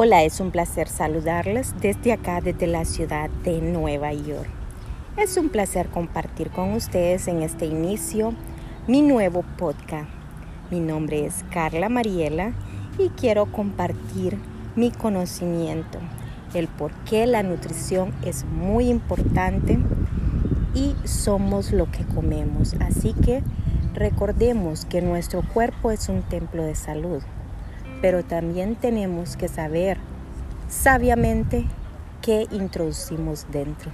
Hola, es un placer saludarles desde acá, desde la ciudad de Nueva York. Es un placer compartir con ustedes en este inicio mi nuevo podcast. Mi nombre es Carla Mariela y quiero compartir mi conocimiento, el por qué la nutrición es muy importante y somos lo que comemos. Así que recordemos que nuestro cuerpo es un templo de salud pero también tenemos que saber sabiamente qué introducimos dentro.